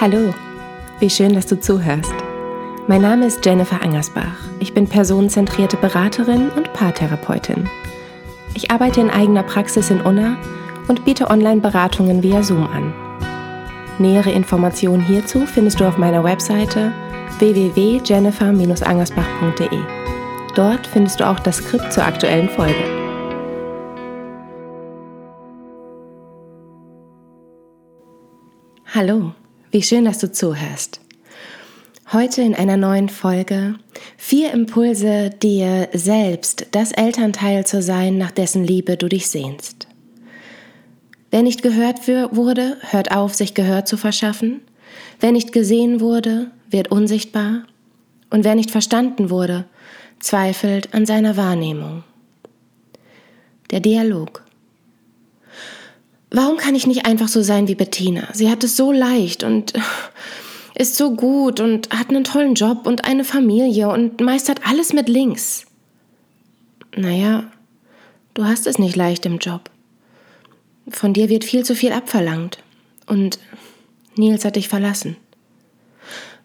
Hallo, wie schön, dass du zuhörst. Mein Name ist Jennifer Angersbach. Ich bin personenzentrierte Beraterin und Paartherapeutin. Ich arbeite in eigener Praxis in Unna und biete Online-Beratungen via Zoom an. Nähere Informationen hierzu findest du auf meiner Webseite www.jennifer-angersbach.de. Dort findest du auch das Skript zur aktuellen Folge. Hallo. Wie schön, dass du zuhörst. Heute in einer neuen Folge vier Impulse, dir selbst das Elternteil zu sein, nach dessen Liebe du dich sehnst. Wer nicht gehört wurde, hört auf, sich Gehör zu verschaffen. Wer nicht gesehen wurde, wird unsichtbar. Und wer nicht verstanden wurde, zweifelt an seiner Wahrnehmung. Der Dialog. Warum kann ich nicht einfach so sein wie Bettina? Sie hat es so leicht und ist so gut und hat einen tollen Job und eine Familie und meistert alles mit links. Naja, du hast es nicht leicht im Job. Von dir wird viel zu viel abverlangt. Und Nils hat dich verlassen.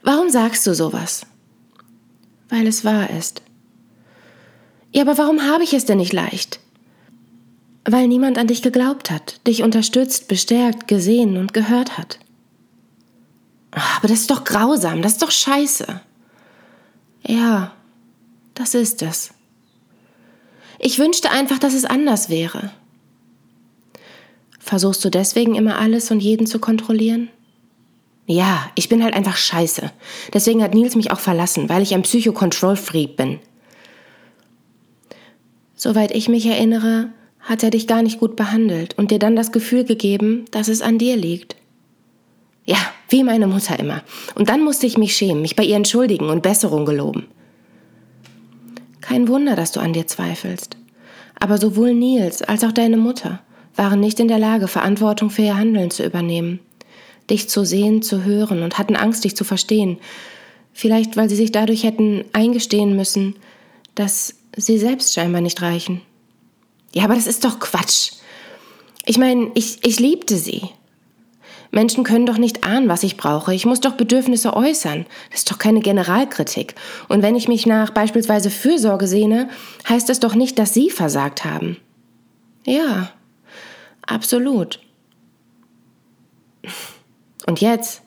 Warum sagst du sowas? Weil es wahr ist. Ja, aber warum habe ich es denn nicht leicht? Weil niemand an dich geglaubt hat, dich unterstützt, bestärkt, gesehen und gehört hat. Aber das ist doch grausam, das ist doch scheiße. Ja, das ist es. Ich wünschte einfach, dass es anders wäre. Versuchst du deswegen immer alles und jeden zu kontrollieren? Ja, ich bin halt einfach scheiße. Deswegen hat Nils mich auch verlassen, weil ich ein Psycho-Control-Freak bin. Soweit ich mich erinnere, hat er dich gar nicht gut behandelt und dir dann das Gefühl gegeben, dass es an dir liegt. Ja, wie meine Mutter immer. Und dann musste ich mich schämen, mich bei ihr entschuldigen und Besserung geloben. Kein Wunder, dass du an dir zweifelst. Aber sowohl Nils als auch deine Mutter waren nicht in der Lage, Verantwortung für ihr Handeln zu übernehmen, dich zu sehen, zu hören und hatten Angst, dich zu verstehen. Vielleicht, weil sie sich dadurch hätten eingestehen müssen, dass sie selbst scheinbar nicht reichen. Ja, aber das ist doch Quatsch. Ich meine, ich, ich liebte sie. Menschen können doch nicht ahnen, was ich brauche. Ich muss doch Bedürfnisse äußern. Das ist doch keine Generalkritik. Und wenn ich mich nach beispielsweise Fürsorge sehne, heißt das doch nicht, dass Sie versagt haben. Ja, absolut. Und jetzt?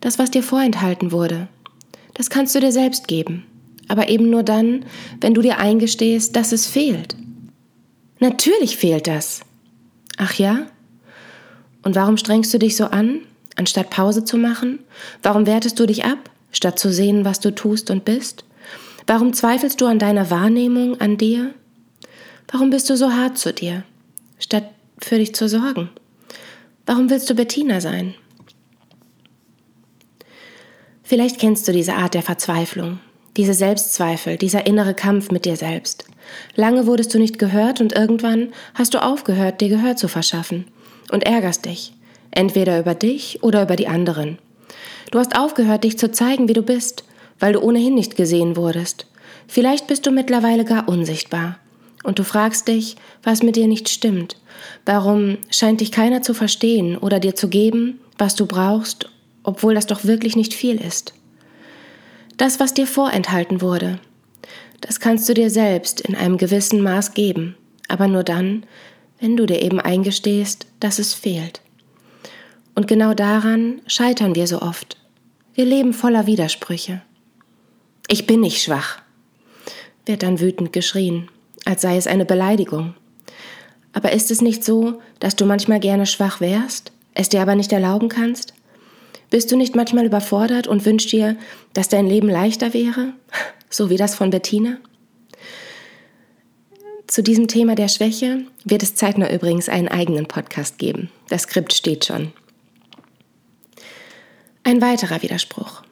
Das, was dir vorenthalten wurde, das kannst du dir selbst geben aber eben nur dann, wenn du dir eingestehst, dass es fehlt. Natürlich fehlt das. Ach ja? Und warum strengst du dich so an, anstatt Pause zu machen? Warum wertest du dich ab, statt zu sehen, was du tust und bist? Warum zweifelst du an deiner Wahrnehmung, an dir? Warum bist du so hart zu dir, statt für dich zu sorgen? Warum willst du Bettina sein? Vielleicht kennst du diese Art der Verzweiflung, diese Selbstzweifel, dieser innere Kampf mit dir selbst. Lange wurdest du nicht gehört und irgendwann hast du aufgehört, dir Gehör zu verschaffen und ärgerst dich, entweder über dich oder über die anderen. Du hast aufgehört, dich zu zeigen, wie du bist, weil du ohnehin nicht gesehen wurdest. Vielleicht bist du mittlerweile gar unsichtbar. Und du fragst dich, was mit dir nicht stimmt. Warum scheint dich keiner zu verstehen oder dir zu geben, was du brauchst, obwohl das doch wirklich nicht viel ist. Das, was dir vorenthalten wurde, das kannst du dir selbst in einem gewissen Maß geben, aber nur dann, wenn du dir eben eingestehst, dass es fehlt. Und genau daran scheitern wir so oft. Wir leben voller Widersprüche. Ich bin nicht schwach, wird dann wütend geschrien, als sei es eine Beleidigung. Aber ist es nicht so, dass du manchmal gerne schwach wärst, es dir aber nicht erlauben kannst? Bist du nicht manchmal überfordert und wünschst dir, dass dein Leben leichter wäre, so wie das von Bettina? Zu diesem Thema der Schwäche wird es zeitnah übrigens einen eigenen Podcast geben. Das Skript steht schon. Ein weiterer Widerspruch.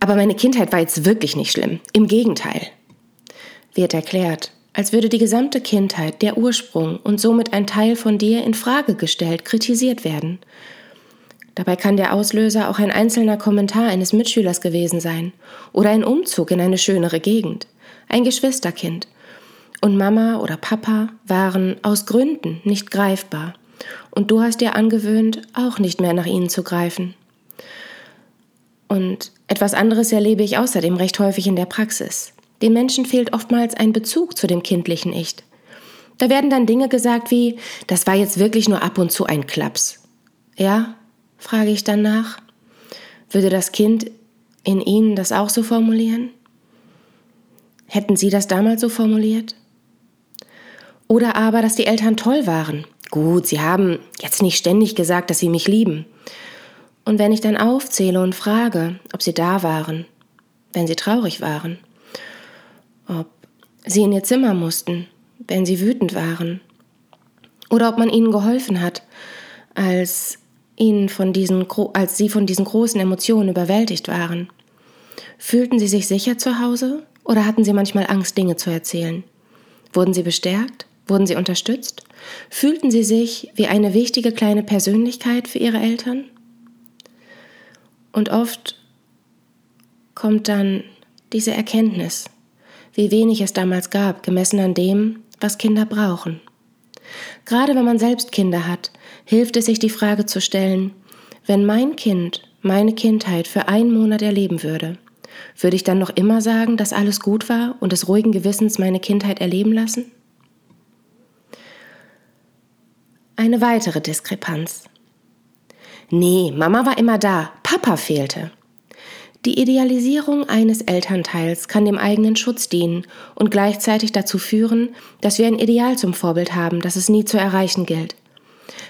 Aber meine Kindheit war jetzt wirklich nicht schlimm. Im Gegenteil. Wird erklärt, als würde die gesamte Kindheit, der Ursprung und somit ein Teil von dir in Frage gestellt, kritisiert werden Dabei kann der Auslöser auch ein einzelner Kommentar eines Mitschülers gewesen sein oder ein Umzug in eine schönere Gegend, ein Geschwisterkind. Und Mama oder Papa waren aus Gründen nicht greifbar Und du hast dir angewöhnt, auch nicht mehr nach ihnen zu greifen. Und etwas anderes erlebe ich außerdem recht häufig in der Praxis. Den Menschen fehlt oftmals ein Bezug zu dem kindlichen Ich. Da werden dann Dinge gesagt wie, das war jetzt wirklich nur ab und zu ein Klaps. Ja, frage ich dann nach. Würde das Kind in Ihnen das auch so formulieren? Hätten Sie das damals so formuliert? Oder aber, dass die Eltern toll waren. Gut, sie haben jetzt nicht ständig gesagt, dass sie mich lieben. Und wenn ich dann aufzähle und frage, ob sie da waren, wenn sie traurig waren, ob sie in ihr Zimmer mussten, wenn sie wütend waren, oder ob man ihnen geholfen hat, als, ihnen von diesen, als sie von diesen großen Emotionen überwältigt waren. Fühlten sie sich sicher zu Hause oder hatten sie manchmal Angst, Dinge zu erzählen? Wurden sie bestärkt? Wurden sie unterstützt? Fühlten sie sich wie eine wichtige kleine Persönlichkeit für ihre Eltern? Und oft kommt dann diese Erkenntnis, wie wenig es damals gab, gemessen an dem, was Kinder brauchen. Gerade wenn man selbst Kinder hat, hilft es sich die Frage zu stellen, wenn mein Kind meine Kindheit für einen Monat erleben würde, würde ich dann noch immer sagen, dass alles gut war und des ruhigen Gewissens meine Kindheit erleben lassen? Eine weitere Diskrepanz. Nee, Mama war immer da, Papa fehlte. Die Idealisierung eines Elternteils kann dem eigenen Schutz dienen und gleichzeitig dazu führen, dass wir ein Ideal zum Vorbild haben, das es nie zu erreichen gilt.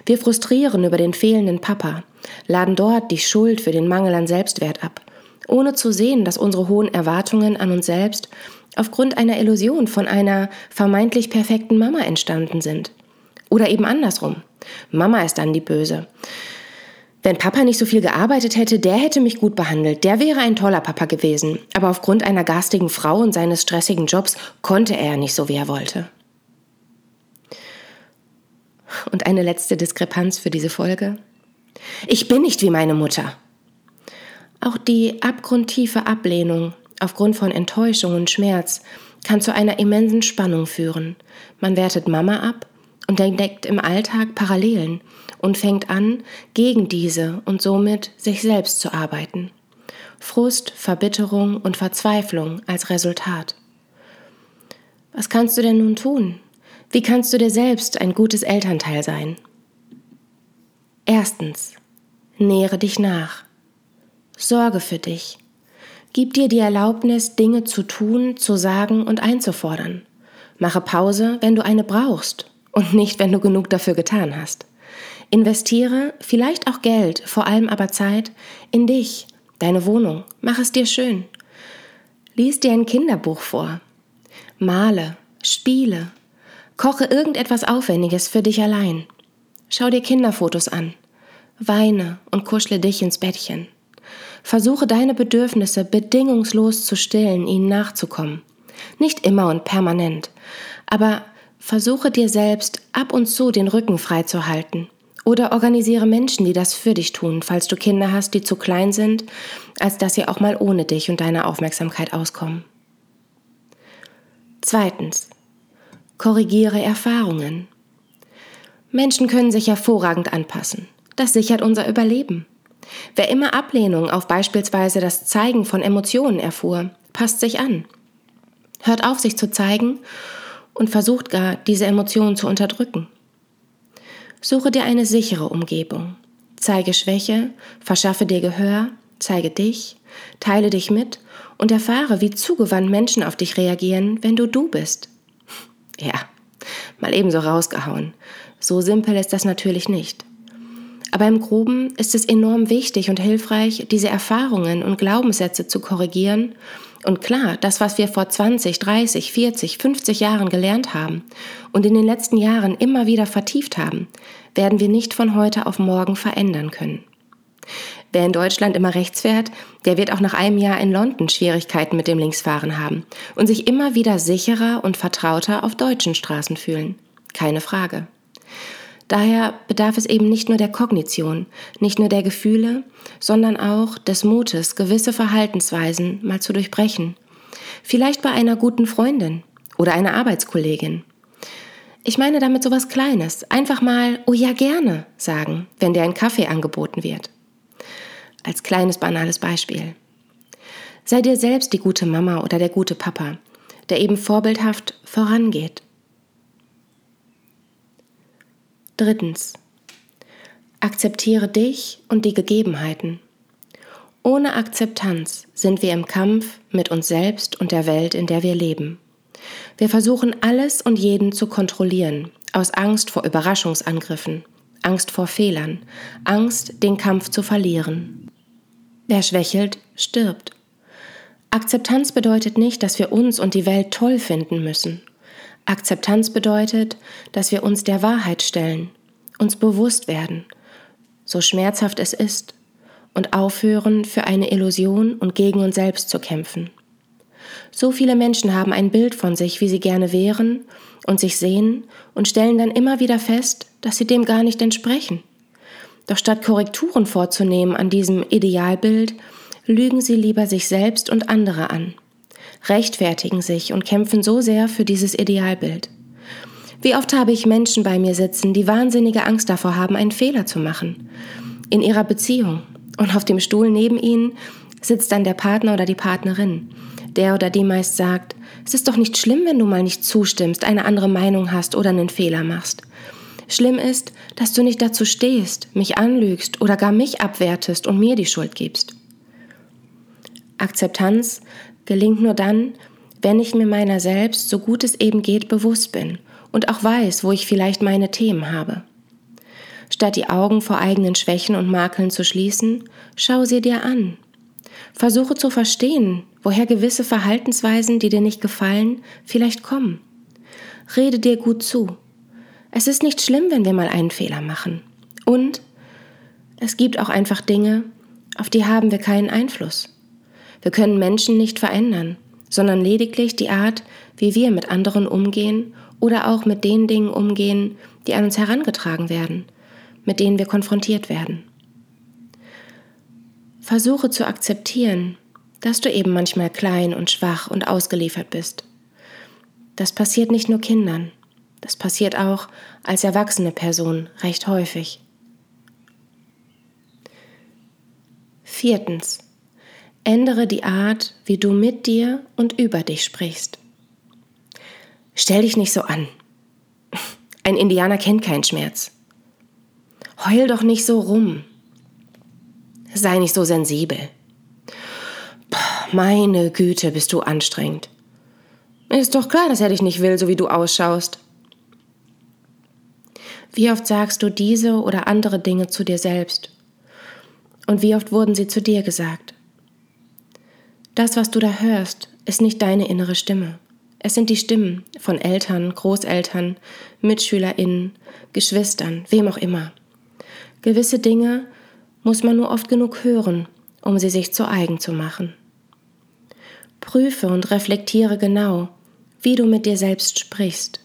Wir frustrieren über den fehlenden Papa, laden dort die Schuld für den Mangel an Selbstwert ab, ohne zu sehen, dass unsere hohen Erwartungen an uns selbst aufgrund einer Illusion von einer vermeintlich perfekten Mama entstanden sind. Oder eben andersrum. Mama ist dann die Böse. Wenn Papa nicht so viel gearbeitet hätte, der hätte mich gut behandelt, der wäre ein toller Papa gewesen. Aber aufgrund einer garstigen Frau und seines stressigen Jobs konnte er nicht so, wie er wollte. Und eine letzte Diskrepanz für diese Folge. Ich bin nicht wie meine Mutter. Auch die abgrundtiefe Ablehnung aufgrund von Enttäuschung und Schmerz kann zu einer immensen Spannung führen. Man wertet Mama ab und entdeckt im Alltag Parallelen und fängt an, gegen diese und somit sich selbst zu arbeiten. Frust, Verbitterung und Verzweiflung als Resultat. Was kannst du denn nun tun? Wie kannst du dir selbst ein gutes Elternteil sein? Erstens, nähere dich nach. Sorge für dich. Gib dir die Erlaubnis, Dinge zu tun, zu sagen und einzufordern. Mache Pause, wenn du eine brauchst und nicht, wenn du genug dafür getan hast. Investiere vielleicht auch Geld, vor allem aber Zeit, in dich, deine Wohnung. Mach es dir schön. Lies dir ein Kinderbuch vor. Male, spiele, koche irgendetwas Aufwendiges für dich allein. Schau dir Kinderfotos an. Weine und kuschle dich ins Bettchen. Versuche deine Bedürfnisse bedingungslos zu stillen, ihnen nachzukommen. Nicht immer und permanent, aber Versuche dir selbst ab und zu den Rücken frei zu halten. Oder organisiere Menschen, die das für dich tun, falls du Kinder hast, die zu klein sind, als dass sie auch mal ohne dich und deine Aufmerksamkeit auskommen. Zweitens. Korrigiere Erfahrungen. Menschen können sich hervorragend anpassen. Das sichert unser Überleben. Wer immer Ablehnung auf beispielsweise das Zeigen von Emotionen erfuhr, passt sich an. Hört auf, sich zu zeigen und versucht gar, diese Emotionen zu unterdrücken. Suche dir eine sichere Umgebung. Zeige Schwäche, verschaffe dir Gehör, zeige dich, teile dich mit und erfahre, wie zugewandt Menschen auf dich reagieren, wenn du du bist. Ja, mal ebenso rausgehauen. So simpel ist das natürlich nicht. Aber im Groben ist es enorm wichtig und hilfreich, diese Erfahrungen und Glaubenssätze zu korrigieren und klar, das, was wir vor 20, 30, 40, 50 Jahren gelernt haben und in den letzten Jahren immer wieder vertieft haben, werden wir nicht von heute auf morgen verändern können. Wer in Deutschland immer rechts fährt, der wird auch nach einem Jahr in London Schwierigkeiten mit dem Linksfahren haben und sich immer wieder sicherer und vertrauter auf deutschen Straßen fühlen. Keine Frage. Daher bedarf es eben nicht nur der Kognition, nicht nur der Gefühle, sondern auch des Mutes, gewisse Verhaltensweisen mal zu durchbrechen. Vielleicht bei einer guten Freundin oder einer Arbeitskollegin. Ich meine damit sowas Kleines. Einfach mal, oh ja, gerne sagen, wenn dir ein Kaffee angeboten wird. Als kleines banales Beispiel. Sei dir selbst die gute Mama oder der gute Papa, der eben vorbildhaft vorangeht. Drittens. Akzeptiere dich und die Gegebenheiten. Ohne Akzeptanz sind wir im Kampf mit uns selbst und der Welt, in der wir leben. Wir versuchen alles und jeden zu kontrollieren, aus Angst vor Überraschungsangriffen, Angst vor Fehlern, Angst, den Kampf zu verlieren. Wer schwächelt, stirbt. Akzeptanz bedeutet nicht, dass wir uns und die Welt toll finden müssen. Akzeptanz bedeutet, dass wir uns der Wahrheit stellen, uns bewusst werden, so schmerzhaft es ist, und aufhören, für eine Illusion und gegen uns selbst zu kämpfen. So viele Menschen haben ein Bild von sich, wie sie gerne wären und sich sehen und stellen dann immer wieder fest, dass sie dem gar nicht entsprechen. Doch statt Korrekturen vorzunehmen an diesem Idealbild, lügen sie lieber sich selbst und andere an, rechtfertigen sich und kämpfen so sehr für dieses Idealbild. Wie oft habe ich Menschen bei mir sitzen, die wahnsinnige Angst davor haben, einen Fehler zu machen. In ihrer Beziehung. Und auf dem Stuhl neben ihnen sitzt dann der Partner oder die Partnerin, der oder die meist sagt, es ist doch nicht schlimm, wenn du mal nicht zustimmst, eine andere Meinung hast oder einen Fehler machst. Schlimm ist, dass du nicht dazu stehst, mich anlügst oder gar mich abwertest und mir die Schuld gibst. Akzeptanz gelingt nur dann, wenn ich mir meiner selbst, so gut es eben geht, bewusst bin und auch weiß, wo ich vielleicht meine Themen habe. Statt die Augen vor eigenen Schwächen und Makeln zu schließen, schau sie dir an. Versuche zu verstehen, woher gewisse Verhaltensweisen, die dir nicht gefallen, vielleicht kommen. Rede dir gut zu. Es ist nicht schlimm, wenn wir mal einen Fehler machen. Und es gibt auch einfach Dinge, auf die haben wir keinen Einfluss. Wir können Menschen nicht verändern, sondern lediglich die Art, wie wir mit anderen umgehen oder auch mit den Dingen umgehen, die an uns herangetragen werden, mit denen wir konfrontiert werden. Versuche zu akzeptieren, dass du eben manchmal klein und schwach und ausgeliefert bist. Das passiert nicht nur Kindern, das passiert auch als erwachsene Person recht häufig. Viertens. Ändere die Art, wie du mit dir und über dich sprichst. Stell dich nicht so an. Ein Indianer kennt keinen Schmerz. Heul doch nicht so rum. Sei nicht so sensibel. Meine Güte, bist du anstrengend. Ist doch klar, dass er dich nicht will, so wie du ausschaust. Wie oft sagst du diese oder andere Dinge zu dir selbst? Und wie oft wurden sie zu dir gesagt? Das, was du da hörst, ist nicht deine innere Stimme. Es sind die Stimmen von Eltern, Großeltern, Mitschülerinnen, Geschwistern, wem auch immer. Gewisse Dinge muss man nur oft genug hören, um sie sich zu eigen zu machen. Prüfe und reflektiere genau, wie du mit dir selbst sprichst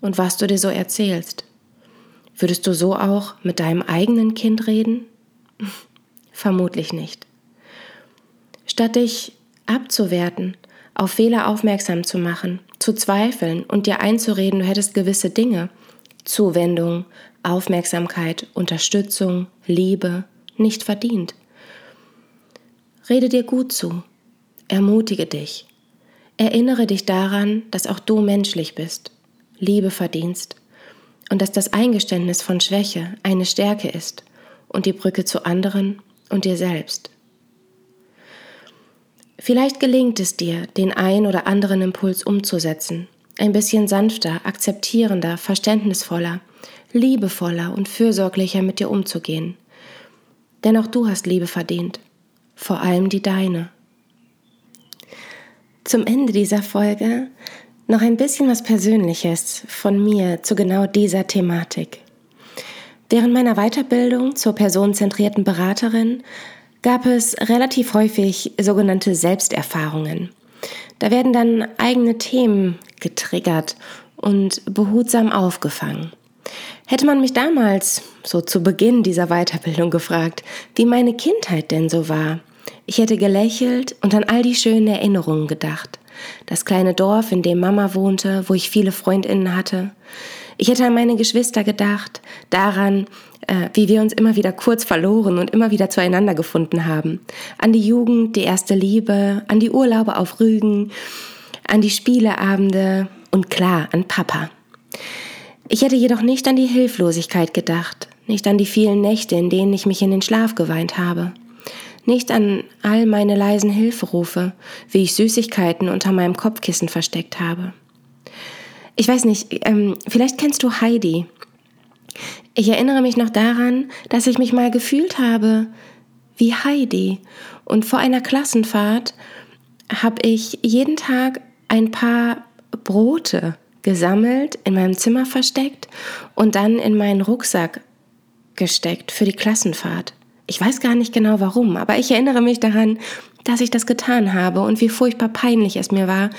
und was du dir so erzählst. Würdest du so auch mit deinem eigenen Kind reden? Vermutlich nicht. Statt dich abzuwerten, auf Fehler aufmerksam zu machen, zu zweifeln und dir einzureden, du hättest gewisse Dinge, Zuwendung, Aufmerksamkeit, Unterstützung, Liebe, nicht verdient. Rede dir gut zu, ermutige dich, erinnere dich daran, dass auch du menschlich bist, Liebe verdienst und dass das Eingeständnis von Schwäche eine Stärke ist und die Brücke zu anderen und dir selbst. Vielleicht gelingt es dir, den ein oder anderen Impuls umzusetzen, ein bisschen sanfter, akzeptierender, verständnisvoller, liebevoller und fürsorglicher mit dir umzugehen. Denn auch du hast Liebe verdient, vor allem die deine. Zum Ende dieser Folge noch ein bisschen was Persönliches von mir zu genau dieser Thematik. Während meiner Weiterbildung zur personenzentrierten Beraterin gab es relativ häufig sogenannte Selbsterfahrungen. Da werden dann eigene Themen getriggert und behutsam aufgefangen. Hätte man mich damals, so zu Beginn dieser Weiterbildung, gefragt, wie meine Kindheit denn so war, ich hätte gelächelt und an all die schönen Erinnerungen gedacht. Das kleine Dorf, in dem Mama wohnte, wo ich viele Freundinnen hatte. Ich hätte an meine Geschwister gedacht, daran, äh, wie wir uns immer wieder kurz verloren und immer wieder zueinander gefunden haben. An die Jugend, die erste Liebe, an die Urlaube auf Rügen, an die Spieleabende und klar an Papa. Ich hätte jedoch nicht an die Hilflosigkeit gedacht, nicht an die vielen Nächte, in denen ich mich in den Schlaf geweint habe, nicht an all meine leisen Hilferufe, wie ich Süßigkeiten unter meinem Kopfkissen versteckt habe. Ich weiß nicht, ähm, vielleicht kennst du Heidi. Ich erinnere mich noch daran, dass ich mich mal gefühlt habe wie Heidi. Und vor einer Klassenfahrt habe ich jeden Tag ein paar Brote gesammelt, in meinem Zimmer versteckt und dann in meinen Rucksack gesteckt für die Klassenfahrt. Ich weiß gar nicht genau warum, aber ich erinnere mich daran, dass ich das getan habe und wie furchtbar peinlich es mir war,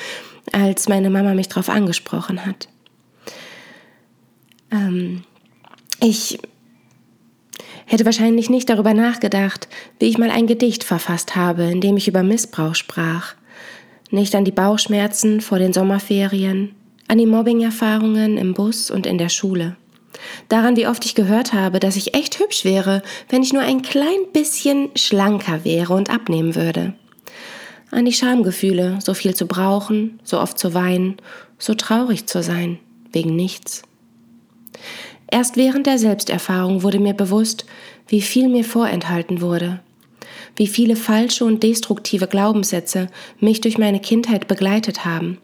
als meine Mama mich darauf angesprochen hat. Ähm, ich hätte wahrscheinlich nicht darüber nachgedacht, wie ich mal ein Gedicht verfasst habe, in dem ich über Missbrauch sprach. Nicht an die Bauchschmerzen vor den Sommerferien, an die Mobbing-Erfahrungen im Bus und in der Schule. Daran, wie oft ich gehört habe, dass ich echt hübsch wäre, wenn ich nur ein klein bisschen schlanker wäre und abnehmen würde an die Schamgefühle, so viel zu brauchen, so oft zu weinen, so traurig zu sein, wegen nichts. Erst während der Selbsterfahrung wurde mir bewusst, wie viel mir vorenthalten wurde, wie viele falsche und destruktive Glaubenssätze mich durch meine Kindheit begleitet haben.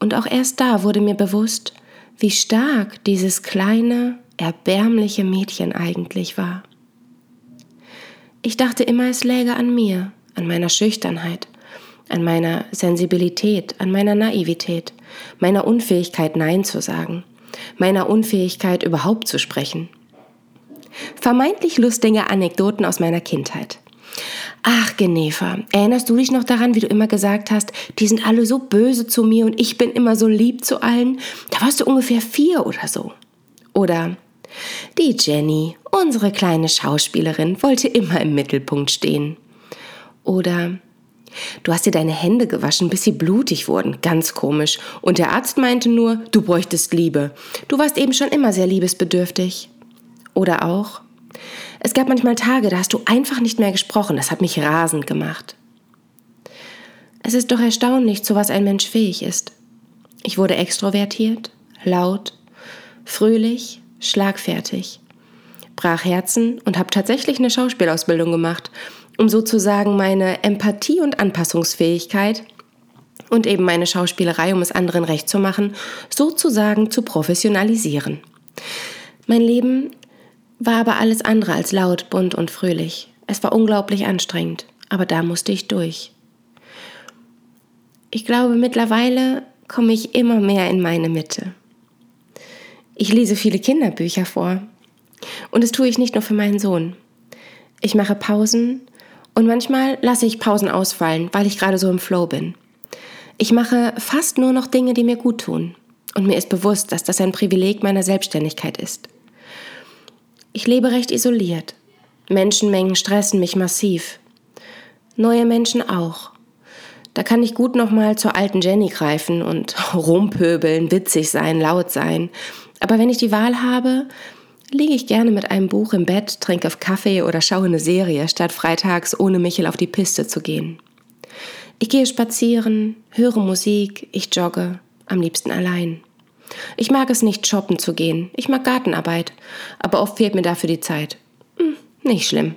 Und auch erst da wurde mir bewusst, wie stark dieses kleine, erbärmliche Mädchen eigentlich war. Ich dachte immer, es läge an mir, an meiner Schüchternheit, an meiner Sensibilität, an meiner Naivität, meiner Unfähigkeit Nein zu sagen, meiner Unfähigkeit überhaupt zu sprechen. Vermeintlich lustige Anekdoten aus meiner Kindheit. Ach, Genefa, erinnerst du dich noch daran, wie du immer gesagt hast, die sind alle so böse zu mir und ich bin immer so lieb zu allen? Da warst du ungefähr vier oder so. Oder die Jenny, unsere kleine Schauspielerin, wollte immer im Mittelpunkt stehen. Oder Du hast dir deine Hände gewaschen, bis sie blutig wurden. Ganz komisch. Und der Arzt meinte nur, du bräuchtest Liebe. Du warst eben schon immer sehr liebesbedürftig. Oder auch, es gab manchmal Tage, da hast du einfach nicht mehr gesprochen. Das hat mich rasend gemacht. Es ist doch erstaunlich, zu was ein Mensch fähig ist. Ich wurde extrovertiert, laut, fröhlich, schlagfertig, brach Herzen und habe tatsächlich eine Schauspielausbildung gemacht um sozusagen meine Empathie und Anpassungsfähigkeit und eben meine Schauspielerei, um es anderen recht zu machen, sozusagen zu professionalisieren. Mein Leben war aber alles andere als laut, bunt und fröhlich. Es war unglaublich anstrengend, aber da musste ich durch. Ich glaube, mittlerweile komme ich immer mehr in meine Mitte. Ich lese viele Kinderbücher vor. Und das tue ich nicht nur für meinen Sohn. Ich mache Pausen und manchmal lasse ich Pausen ausfallen, weil ich gerade so im Flow bin. Ich mache fast nur noch Dinge, die mir gut tun. Und mir ist bewusst, dass das ein Privileg meiner Selbstständigkeit ist. Ich lebe recht isoliert. Menschenmengen stressen mich massiv. Neue Menschen auch. Da kann ich gut nochmal zur alten Jenny greifen und rumpöbeln, witzig sein, laut sein. Aber wenn ich die Wahl habe, liege ich gerne mit einem Buch im Bett, trinke Kaffee oder schaue eine Serie, statt freitags ohne Michel auf die Piste zu gehen. Ich gehe spazieren, höre Musik, ich jogge, am liebsten allein. Ich mag es nicht, shoppen zu gehen. Ich mag Gartenarbeit, aber oft fehlt mir dafür die Zeit. Hm, nicht schlimm.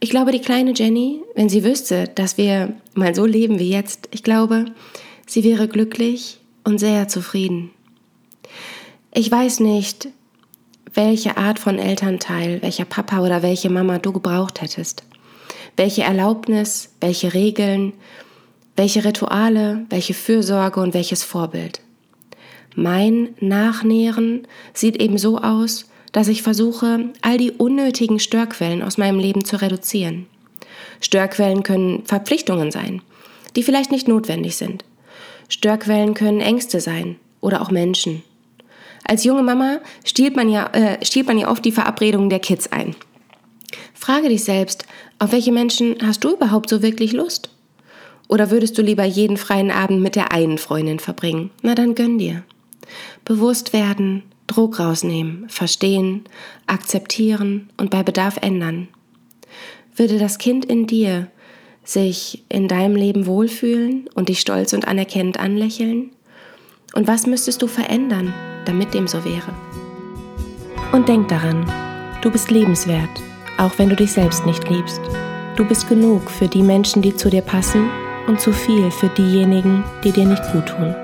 Ich glaube, die kleine Jenny, wenn sie wüsste, dass wir mal so leben wie jetzt, ich glaube, sie wäre glücklich und sehr zufrieden. Ich weiß nicht, welche Art von Elternteil, welcher Papa oder welche Mama du gebraucht hättest. Welche Erlaubnis, welche Regeln, welche Rituale, welche Fürsorge und welches Vorbild. Mein Nachnähren sieht eben so aus, dass ich versuche, all die unnötigen Störquellen aus meinem Leben zu reduzieren. Störquellen können Verpflichtungen sein, die vielleicht nicht notwendig sind. Störquellen können Ängste sein oder auch Menschen. Als junge Mama stiehlt man ja, äh, stiehlt man ja oft die Verabredungen der Kids ein. Frage dich selbst, auf welche Menschen hast du überhaupt so wirklich Lust? Oder würdest du lieber jeden freien Abend mit der einen Freundin verbringen? Na dann gönn dir. Bewusst werden, Druck rausnehmen, verstehen, akzeptieren und bei Bedarf ändern. Würde das Kind in dir sich in deinem Leben wohlfühlen und dich stolz und anerkennend anlächeln? Und was müsstest du verändern, damit dem so wäre? Und denk daran, du bist lebenswert, auch wenn du dich selbst nicht liebst. Du bist genug für die Menschen, die zu dir passen und zu viel für diejenigen, die dir nicht gut tun.